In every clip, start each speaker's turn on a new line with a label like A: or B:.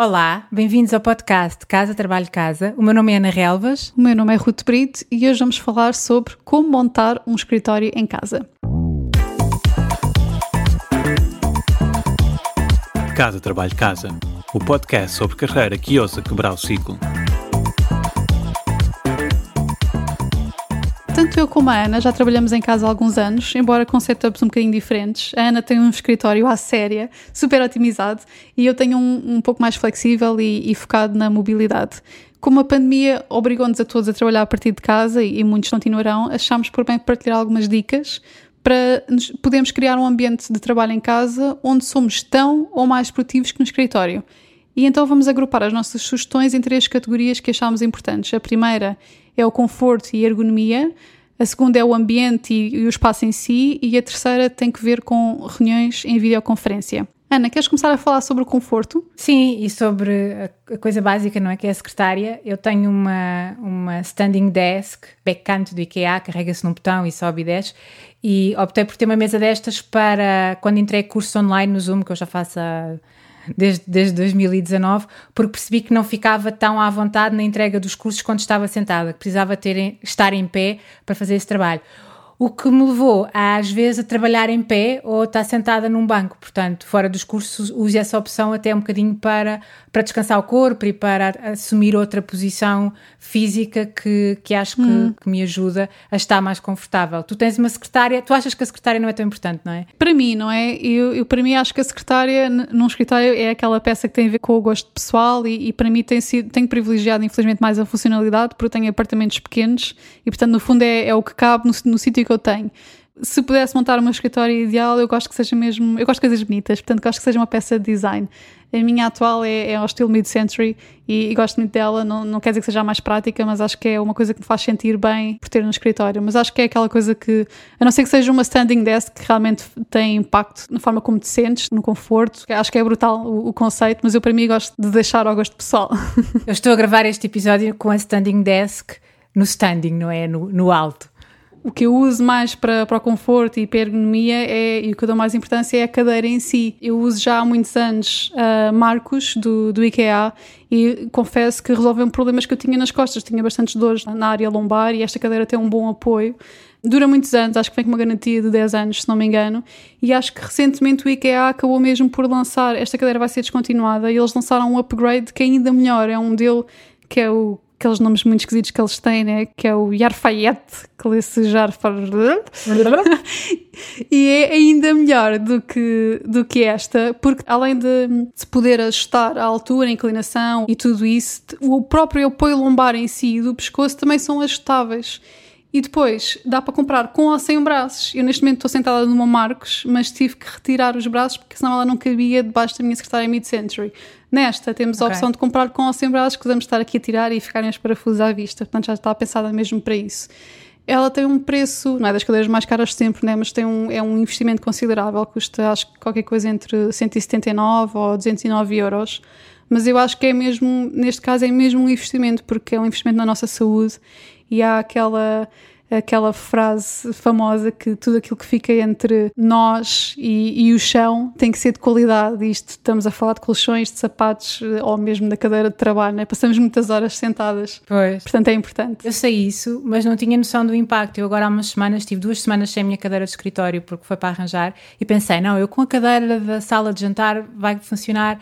A: Olá, bem-vindos ao podcast Casa Trabalho Casa. O meu nome é Ana Relvas.
B: O meu nome é Ruth Brito e hoje vamos falar sobre como montar um escritório em casa.
C: Casa Trabalho Casa, o podcast sobre carreira que ousa quebrar o ciclo.
B: Tanto eu como a Ana já trabalhamos em casa há alguns anos, embora com setups um bocadinho diferentes. A Ana tem um escritório à séria, super otimizado, e eu tenho um, um pouco mais flexível e, e focado na mobilidade. Como a pandemia obrigou-nos a todos a trabalhar a partir de casa e, e muitos continuarão, achámos por bem partilhar algumas dicas para nos, podermos criar um ambiente de trabalho em casa onde somos tão ou mais produtivos que no escritório. E então vamos agrupar as nossas sugestões em três categorias que achamos importantes. A primeira é o conforto e ergonomia, a segunda é o ambiente e, e o espaço em si, e a terceira tem que ver com reuniões em videoconferência. Ana, queres começar a falar sobre o conforto?
A: Sim, e sobre a coisa básica, não é? Que é a secretária. Eu tenho uma, uma standing desk, backcount do IKEA, carrega-se num botão e sobe e desce. E optei por ter uma mesa destas para quando entrei curso online no Zoom, que eu já faço há desde, desde 2019, porque percebi que não ficava tão à vontade na entrega dos cursos quando estava sentada, que precisava ter, estar em pé para fazer esse trabalho o que me levou às vezes a trabalhar em pé ou estar sentada num banco. Portanto, fora dos cursos, use essa opção até um bocadinho para, para descansar o corpo e para assumir outra posição física que, que acho que, hum. que, me ajuda a estar mais confortável. Tu tens uma secretária, tu achas que a secretária não é tão importante, não é?
B: Para mim, não é? Eu, eu para mim acho que a secretária num escritório é aquela peça que tem a ver com o gosto pessoal e, e para mim tem sido, tenho privilegiado infelizmente mais a funcionalidade porque tenho apartamentos pequenos e portanto no fundo é, é o que cabe no, no sítio que eu tenho. Se pudesse montar uma escritório ideal, eu gosto que seja mesmo. Eu gosto de coisas bonitas, portanto, gosto que seja uma peça de design. A minha atual é, é ao estilo mid-century e, e, gosto muito dela. Não, não quer dizer que seja mais prática, mas acho que é uma coisa que me faz sentir bem por ter no escritório. Mas acho que é aquela coisa que, a não ser que seja uma standing desk que realmente tem impacto na forma como te sentes, no conforto. Acho que é brutal o, o conceito, mas eu para mim gosto de deixar ao gosto pessoal.
A: Eu estou a gravar este episódio com a standing desk no standing, não é? No, no alto
B: o que eu uso mais para, para o conforto e para a ergonomia é, e o que eu dou mais importância é a cadeira em si. Eu uso já há muitos anos uh, Marcos do, do IKEA e confesso que resolveu problemas que eu tinha nas costas. Tinha bastantes dores na área lombar e esta cadeira tem um bom apoio. Dura muitos anos, acho que vem com uma garantia de 10 anos, se não me engano, e acho que recentemente o IKEA acabou mesmo por lançar, esta cadeira vai ser descontinuada, e eles lançaram um upgrade que é ainda melhor, é um modelo que é o aqueles nomes muito esquisitos que eles têm, né? que é o Yarfayet, que lê-se Jarfayet, e é ainda melhor do que, do que esta, porque além de se poder ajustar a altura, a inclinação e tudo isso, o próprio apoio lombar em si e do pescoço também são ajustáveis. E depois dá para comprar com ou sem braços. Eu neste momento estou sentada numa Marcos, mas tive que retirar os braços porque senão ela não cabia debaixo da minha secretária mid-century. Nesta temos a okay. opção de comprar com ou sem braços que podemos estar aqui a tirar e ficarem os parafusos à vista. Portanto já está pensada mesmo para isso. Ela tem um preço, não é das cadeiras mais caras sempre, né? mas tem um, é um investimento considerável, custa acho que qualquer coisa entre 179 ou 209 euros. Mas eu acho que é mesmo, neste caso, é mesmo um investimento, porque é um investimento na nossa saúde e há aquela aquela frase famosa que tudo aquilo que fica entre nós e, e, o chão tem que ser de qualidade. Isto estamos a falar de colchões, de sapatos ou mesmo da cadeira de trabalho, né? passamos muitas horas sentadas.
A: Pois.
B: Portanto, é importante.
A: Eu sei isso, mas não tinha noção do impacto. Eu agora há umas semanas, tive duas semanas sem a minha cadeira de escritório porque foi para arranjar e pensei, não, eu com a cadeira da sala de jantar vai funcionar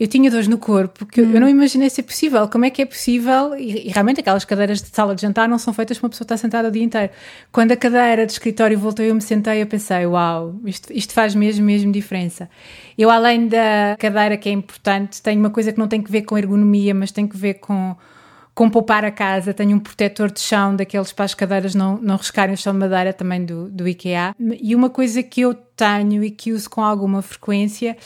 A: eu tinha dores no corpo que hum. eu não imaginei ser possível. Como é que é possível? E, e, realmente aquelas cadeiras de sala de jantar não são feitas para uma pessoa estar sentada o dia inteiro. Quando a cadeira de escritório voltou eu me sentei, eu pensei, uau, isto, isto faz mesmo, mesmo diferença. Eu, além da cadeira que é importante, tenho uma coisa que não tem que ver com ergonomia, mas tem que ver com com poupar a casa, tenho um protetor de chão daqueles para as cadeiras não, não riscarem o chão de madeira também do, do IKEA. E uma coisa que eu tenho e que uso com alguma frequência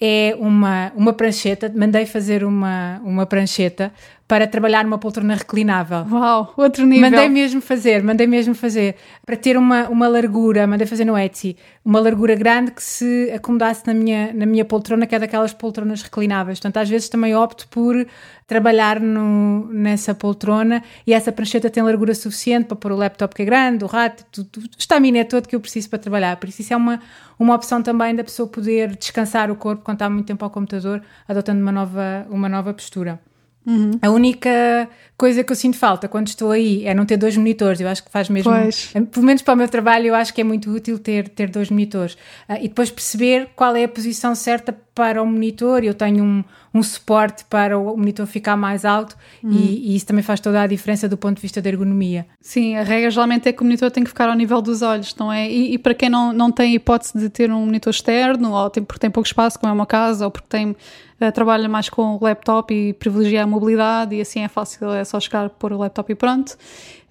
A: é uma, uma prancheta. Mandei fazer uma, uma prancheta para trabalhar numa poltrona reclinável.
B: Uau, outro nível.
A: Mandei mesmo fazer, mandei mesmo fazer. Para ter uma, uma largura, mandei fazer no Etsy, uma largura grande que se acomodasse na minha, na minha poltrona, que é daquelas poltronas reclináveis. Portanto, às vezes também opto por trabalhar no, nessa poltrona e essa prancheta tem largura suficiente para pôr o laptop que é grande, o rato, tudo, o estaminé todo que eu preciso para trabalhar. Por isso, isso é uma, uma opção também da pessoa poder descansar o corpo quando está muito tempo ao computador, adotando uma nova, uma nova postura. Uhum. A única coisa que eu sinto falta quando estou aí é não ter dois monitores. Eu acho que faz mesmo, pois. pelo menos para o meu trabalho, eu acho que é muito útil ter, ter dois monitores. Uh, e depois perceber qual é a posição certa para o monitor. Eu tenho um, um suporte para o monitor ficar mais alto uhum. e, e, isso também faz toda a diferença do ponto de vista da ergonomia.
B: Sim, a regra geralmente é que o monitor tem que ficar ao nível dos olhos, não é? E, e para quem não, não tem hipótese de ter um monitor externo, ou tem, porque tem pouco espaço, como é uma casa, ou porque tem uh, trabalha mais com o laptop e privilegia a mobilidade e assim é fácil, é só chegar, pôr o laptop e pronto.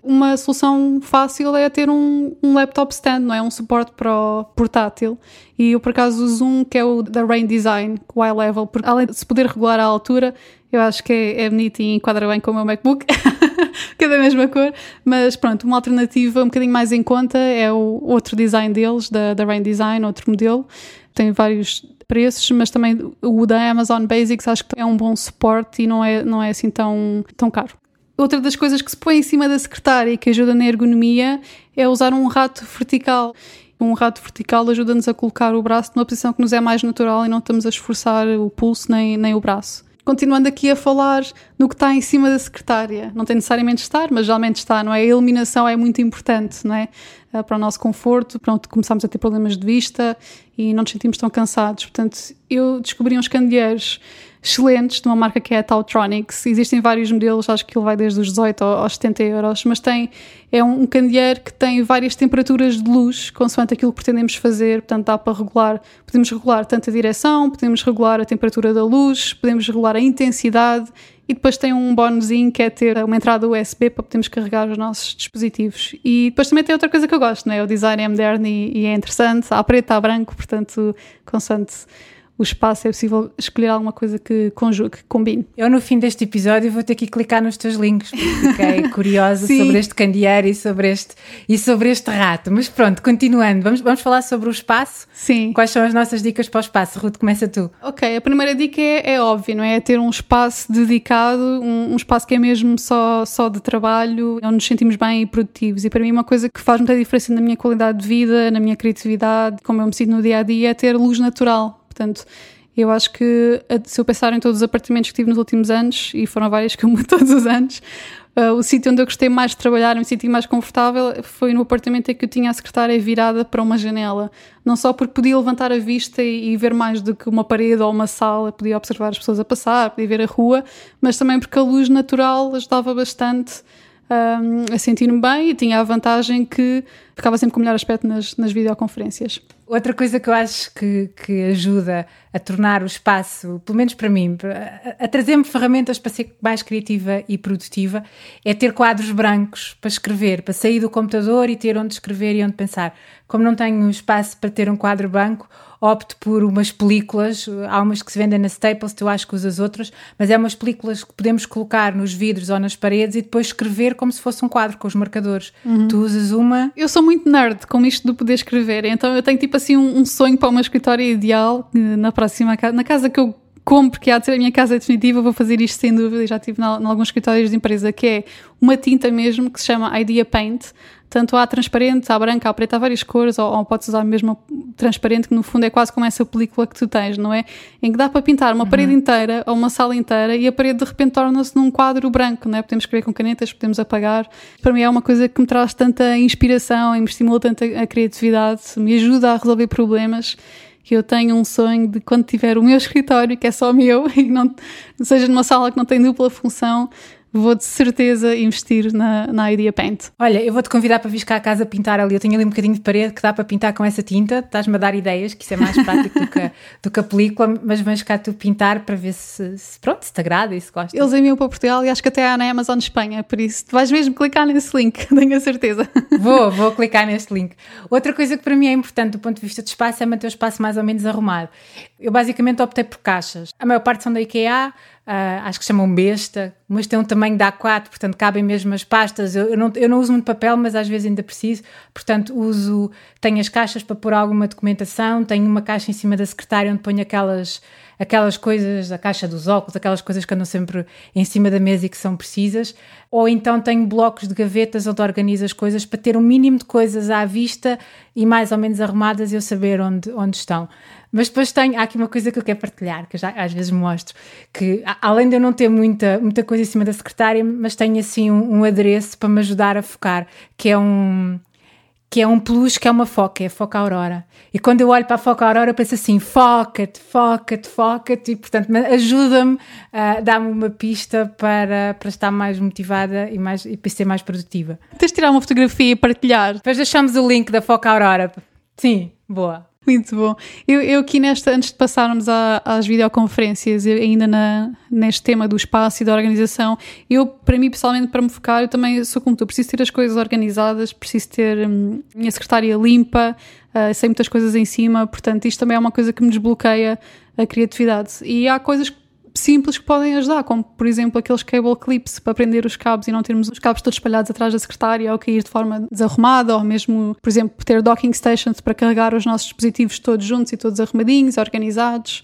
B: Uma solução fácil é ter um, um laptop stand, não é? Um suporte para o portátil. E eu, por acaso, uso um que é o da Rain Design, o High Level, porque além de se poder regular a altura, eu acho que é, é bonito e enquadra bem com o meu MacBook, que é da mesma cor. Mas pronto, uma alternativa um bocadinho mais em conta é o outro design deles, da, da Rain Design, outro modelo. Tem vários preços, mas também o da Amazon Basics acho que é um bom suporte e não é, não é assim tão, tão caro. Outra das coisas que se põe em cima da secretária e que ajuda na ergonomia é usar um rato vertical. Um rato vertical ajuda-nos a colocar o braço numa posição que nos é mais natural e não estamos a esforçar o pulso nem, nem o braço continuando aqui a falar no que está em cima da secretária. Não tem necessariamente de estar, mas geralmente está, não é? A iluminação é muito importante, não é? Eh, para o nosso conforto, para não começarmos a ter problemas de vista e não nos sentimos tão cansados. Portanto, eu descobri uns candeeiros excelentes de uma marca que é a Tautronics. Existem vários modelos, acho que ele vai desde os 18 aos 70 euros, mas tem, é um candeeiro que tem várias temperaturas de luz, consoante aquilo que pretendemos fazer, portanto dá para regular, podemos regular tanto a direção, podemos regular a temperatura da luz, podemos regular a intensidade e depois tem um bónusinho que é ter uma entrada USB para podermos carregar os nossos dispositivos. E depois também tem outra coisa que eu gosto, né? o design é moderno e, e é interessante, há preto, há branco, portanto, consoante o espaço, é possível escolher alguma coisa que conjugue, que combine.
A: Eu, no fim deste episódio, vou ter que clicar nos teus links, porque fiquei curiosa sobre este candeeiro e sobre este, e sobre este rato. Mas pronto, continuando, vamos, vamos falar sobre o espaço.
B: Sim.
A: Quais são as nossas dicas para o espaço? Ruth, começa tu.
B: Ok, a primeira dica é, é óbvia, não é? é ter um espaço dedicado, um, um, espaço que é mesmo só, só de trabalho, onde nos sentimos bem e produtivos. E para mim, uma coisa que faz muita diferença na minha qualidade de vida, na minha criatividade, como eu me sinto no dia a dia, é ter luz natural Portanto, eu acho que se eu pensar em todos os apartamentos que tive nos últimos anos, e foram vários que eu mudo todos os anos, uh, o sítio onde eu gostei mais de trabalhar, me senti mais confortável, foi no apartamento em que eu tinha a secretária virada para uma janela. Não só porque podia levantar a vista e, e ver mais do que uma parede ou uma sala, podia observar as pessoas a passar, podia ver a rua, mas também porque a luz natural ajudava bastante um, a sentir-me bem e tinha a vantagem que ficava sempre com o melhor aspecto nas, nas videoconferências.
A: Outra coisa que eu acho que, que ajuda a tornar o espaço, pelo menos para mim, a, a trazer-me ferramentas para ser mais criativa e produtiva, é ter quadros brancos para escrever, para sair do computador e ter onde escrever e onde pensar. Como não tenho espaço para ter um quadro branco, opto por umas películas, há umas que se vendem na Staples, tu acho que usas outras, mas é umas películas que podemos colocar nos vidros ou nas paredes e depois escrever como se fosse um quadro com os marcadores. Uhum. Tu usas uma.
B: Eu sou muito nerd com isto de poder escrever, então eu tenho tipo assim um, um sonho para uma escritório ideal na próxima casa, na casa que eu compro, que há de ser a minha casa definitiva, vou fazer isto sem dúvida, já tive em alguns escritórios de empresa, que é uma tinta mesmo que se chama Idea Paint, tanto há transparente, há branca, há preta, há várias cores, ou, ou podes usar mesmo transparente, que no fundo é quase como essa película que tu tens, não é? Em que dá para pintar uma uhum. parede inteira ou uma sala inteira e a parede de repente torna-se num quadro branco, não é? Podemos escrever com canetas, podemos apagar. Para mim é uma coisa que me traz tanta inspiração e me estimula tanto a, a criatividade, me ajuda a resolver problemas que eu tenho um sonho de quando tiver o meu escritório, que é só meu, e não seja numa sala que não tem dupla função, vou de certeza investir na, na Idea Paint.
A: Olha, eu vou-te convidar para vir cá à casa pintar ali. Eu tenho ali um bocadinho de parede que dá para pintar com essa tinta. Estás-me a dar ideias, que isso é mais prático do, que, do que a película, mas vens cá tu pintar para ver se, se pronto, se te agrada e se gosta.
B: Eles enviam para Portugal e acho que até há na Amazon Espanha, por isso tu vais mesmo clicar nesse link, tenho a certeza.
A: Vou, vou clicar neste link. Outra coisa que para mim é importante do ponto de vista de espaço é manter o espaço mais ou menos arrumado. Eu basicamente optei por caixas. A maior parte são da IKEA, Uh, acho que chamam besta, mas tem um tamanho de A4, portanto cabem mesmo as pastas. Eu, eu, não, eu não uso muito papel, mas às vezes ainda preciso, portanto uso, tenho as caixas para pôr alguma documentação, tenho uma caixa em cima da secretária onde ponho aquelas aquelas coisas, a caixa dos óculos, aquelas coisas que andam sempre em cima da mesa e que são precisas, ou então tenho blocos de gavetas onde organizo as coisas para ter um mínimo de coisas à vista e mais ou menos arrumadas e eu saber onde, onde estão. Mas depois tenho, há aqui uma coisa que eu quero partilhar, que já às vezes mostro, que além de eu não ter muita, muita coisa em cima da secretária, mas tenho assim um, um adereço para me ajudar a focar, que é um que é um plus, que é uma foca, é a foca aurora. E quando eu olho para a foca aurora, eu penso assim, foca-te, foca-te, foca-te, e portanto ajuda-me, uh, dá-me uma pista para, para estar mais motivada e, mais, e para ser mais produtiva.
B: Tens de tirar uma fotografia e partilhar.
A: Depois deixamos o link da foca aurora. Sim, boa.
B: Muito bom. Eu, eu aqui nesta, antes de passarmos às videoconferências, ainda na, neste tema do espaço e da organização, eu, para mim, pessoalmente, para me focar, eu também sou como tu, preciso ter as coisas organizadas, preciso ter hum, minha secretária limpa, uh, sem muitas coisas em cima, portanto, isto também é uma coisa que me desbloqueia a criatividade. E há coisas que simples que podem ajudar, como por exemplo aqueles cable clips para prender os cabos e não termos os cabos todos espalhados atrás da secretária ou cair de forma desarrumada, ou mesmo, por exemplo, ter docking stations para carregar os nossos dispositivos todos juntos e todos arrumadinhos, organizados.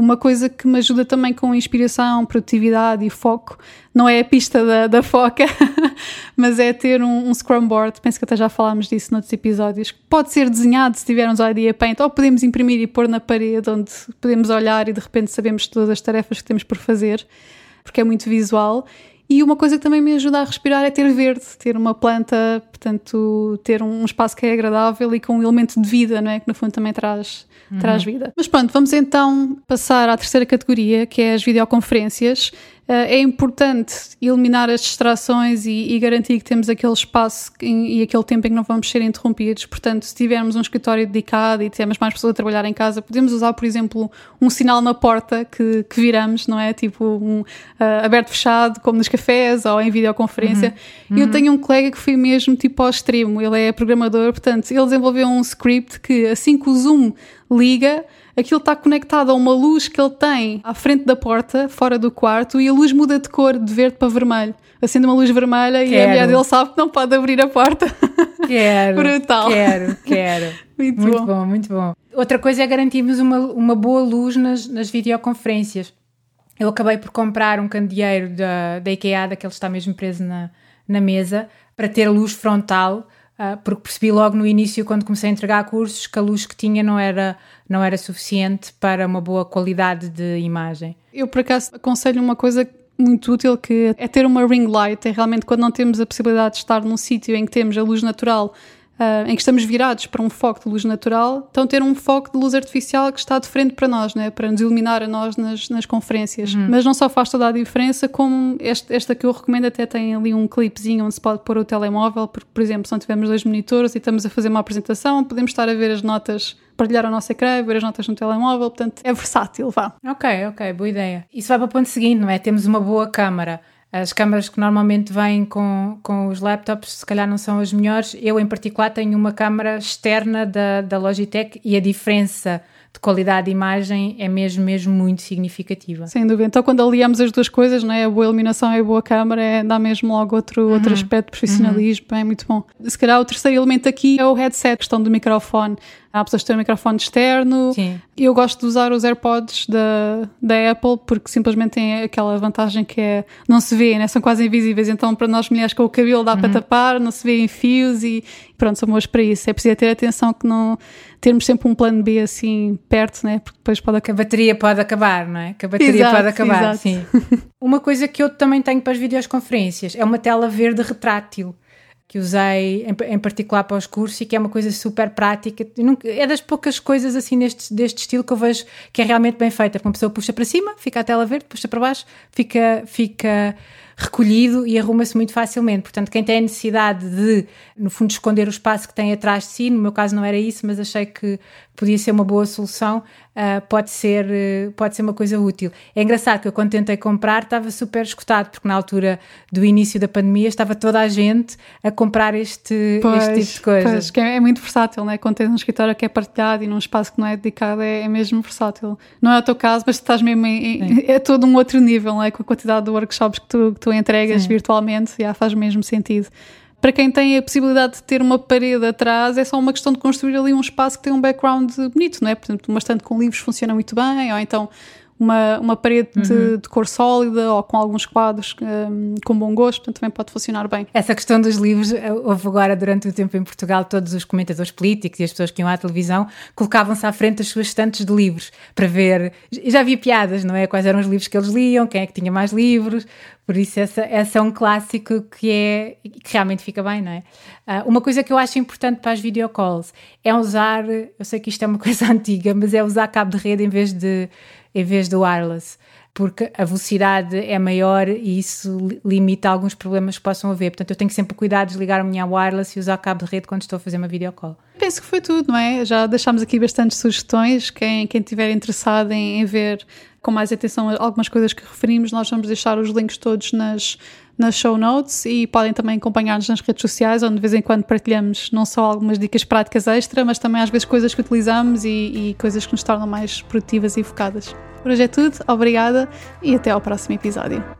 B: Uma coisa que me ajuda também com inspiração, produtividade e foco não é a pista da, da foca, mas é ter um, um, Scrum Board. Penso que até já falámos disso noutros episódios. Pode ser desenhado se tivermos Idea Paint, ou podemos imprimir e pôr na parede, onde podemos olhar e de repente sabemos todas as tarefas que temos por fazer, porque é muito visual. E uma coisa que também me ajuda a respirar é ter verde, ter uma planta, portanto, ter um espaço que é agradável e com um elemento de vida, não é? Que no fundo também traz, uhum. traz vida. Mas pronto, vamos então passar à terceira categoria, que é as videoconferências. Eh, é importante eliminar as distrações e, e, garantir que temos aquele espaço e aquele tempo em que não vamos ser interrompidos. Portanto, se tivermos um escritório dedicado e tivermos mais pessoas a trabalhar em casa, podemos usar, por exemplo, um sinal na porta que, que viramos, não é? Tipo um uh, aberto-fechado, como nos cafés ou em videoconferência. Uhum. Eu uhum. tenho um colega que foi mesmo tipo ao extremo, ele é programador, portanto, ele desenvolveu um script que assim que o Zoom liga, aquilo está conectado a uma luz que ele tem à frente da porta, fora do quarto, e a luz muda de cor de verde para vermelho. Acende uma luz vermelha quero. e a mulher dele sabe que não pode abrir a porta.
A: Quero.
B: Brutal.
A: Quero, quero.
B: muito,
A: muito
B: bom.
A: bom. muito bom. Outra coisa é garantirmos uma, uma boa luz nas, nas videoconferências. Eu acabei por comprar um candeeiro da, da IKEA, daquele que está mesmo preso na, na mesa, para ter luz frontal porque percebi logo no início, quando comecei a entregar cursos, que a luz que tinha não era, não era suficiente para uma boa qualidade de imagem.
B: Eu, por acaso, aconselho uma coisa muito útil que é ter uma ring light, é realmente quando não temos a possibilidade de estar num sítio em que temos a luz natural uh, em que estamos virados para um foco de luz natural, então ter um foco de luz artificial que está de frente para nós, né? para nos iluminar a nós nas, nas conferências. Uhum. Mas não só faz toda a diferença, como este, esta que eu recomendo até tem ali um clipezinho onde se pode pôr o telemóvel, porque, por exemplo, se não tivermos dois monitores e estamos a fazer uma apresentação, podemos estar a ver as notas partilhar o nosso ecrã, ver as notas no telemóvel, portanto é versátil, vá.
A: Ok, ok, boa ideia. Isso vai para o ponto seguinte, não é? Temos uma boa câmara, as câmaras que normalmente vêm com, com os laptops, se calhar não são as melhores. Eu, em particular, tenho uma câmara externa da, da Logitech e a diferença de qualidade de imagem é mesmo, mesmo muito significativa.
B: Sem dúvida. Então, quando aliamos as duas coisas, não é? a boa iluminação e a boa câmara, é, dá mesmo logo outro, uhum. outro aspecto de profissionalismo, uhum. é muito bom. Se calhar o terceiro elemento aqui é o headset, a questão do microfone. Há pessoas que têm um microfone externo.
A: Sim.
B: Eu gosto de usar os AirPods da, da Apple porque simplesmente tem aquela vantagem que é não se vê, né? são quase invisíveis. Então, para nós mulheres com o cabelo dá uhum. para tapar, não se vê em fios e pronto, são boas para isso. É preciso ter atenção que não termos sempre um plano B assim perto, né? Porque depois pode
A: acabar. A bateria pode acabar, não é? Que a bateria exato, pode acabar, exato. sim. uma coisa que eu também tenho para as videoconferências é uma tela verde retrátil que usei em, em, particular para os cursos e que é uma coisa super prática. Nunca, é das poucas coisas assim neste, deste estilo que eu vejo que é realmente bem feita. Uma pessoa puxa para cima, fica a tela verde, puxa para baixo, fica, fica recolhido e arruma-se muito facilmente. Portanto, quem tem a necessidade de, no fundo, esconder o espaço que tem atrás de si, no meu caso não era isso, mas achei que podia ser uma boa solução, uh, pode, ser, uh, pode ser uma coisa útil. É engraçado que eu, quando tentei comprar, estava super escutado, porque na altura do início da pandemia estava toda a gente a comprar este, pois, este tipo de coisas.
B: Pois, que é, é, muito versátil, né? quando tens um escritório que é partilhado e num espaço que não é dedicado, é, é mesmo versátil. Não é o teu caso, mas estás mesmo em, em, é todo um outro nível, né? com a quantidade de workshops que tu, que tu entregas Sim. virtualmente, já faz mesmo sentido para quem tem a possibilidade de ter uma parede atrás, é só uma questão de construir ali um espaço que tem um background bonito, não é? Portanto, uma estante com livros funciona muito bem, ou então uma, uma parede uhum. de, de, cor sólida ou com alguns quadros um, com bom gosto, portanto também pode funcionar bem.
A: Essa questão dos livros, houve agora durante o tempo em Portugal, todos os comentadores políticos e as pessoas que iam à televisão colocavam-se à frente das suas estantes de livros para ver. Já havia piadas, não é? Quais eram os livros que eles liam, quem é que tinha mais livros, por isso, essa, essa é um clássico que, é, que realmente fica bem, não é? Uh, uma coisa que eu acho importante para as videocalls é usar, eu sei que isto é uma coisa antiga, mas é usar cabo de rede em vez de, em vez de wireless porque a velocidade é maior e isso limita alguns problemas que possam haver. Portanto, eu tenho sempre cuidado de desligar a minha wireless e usar cabo de rede quando estou a fazer uma videocall.
B: Penso que foi tudo, não é? Já deixámos aqui bastantes sugestões. Quem, quem estiver interessado em, em ver com mais atenção algumas coisas que referimos, nós vamos deixar os links todos nas, nas show notes e podem também acompanhar-nos nas redes sociais, onde de vez em quando partilhamos não só algumas dicas práticas extra, mas também às vezes coisas que utilizamos e, e coisas que nos tornam mais produtivas e focadas. Por hoje é tudo, obrigada e até ao próximo episódio.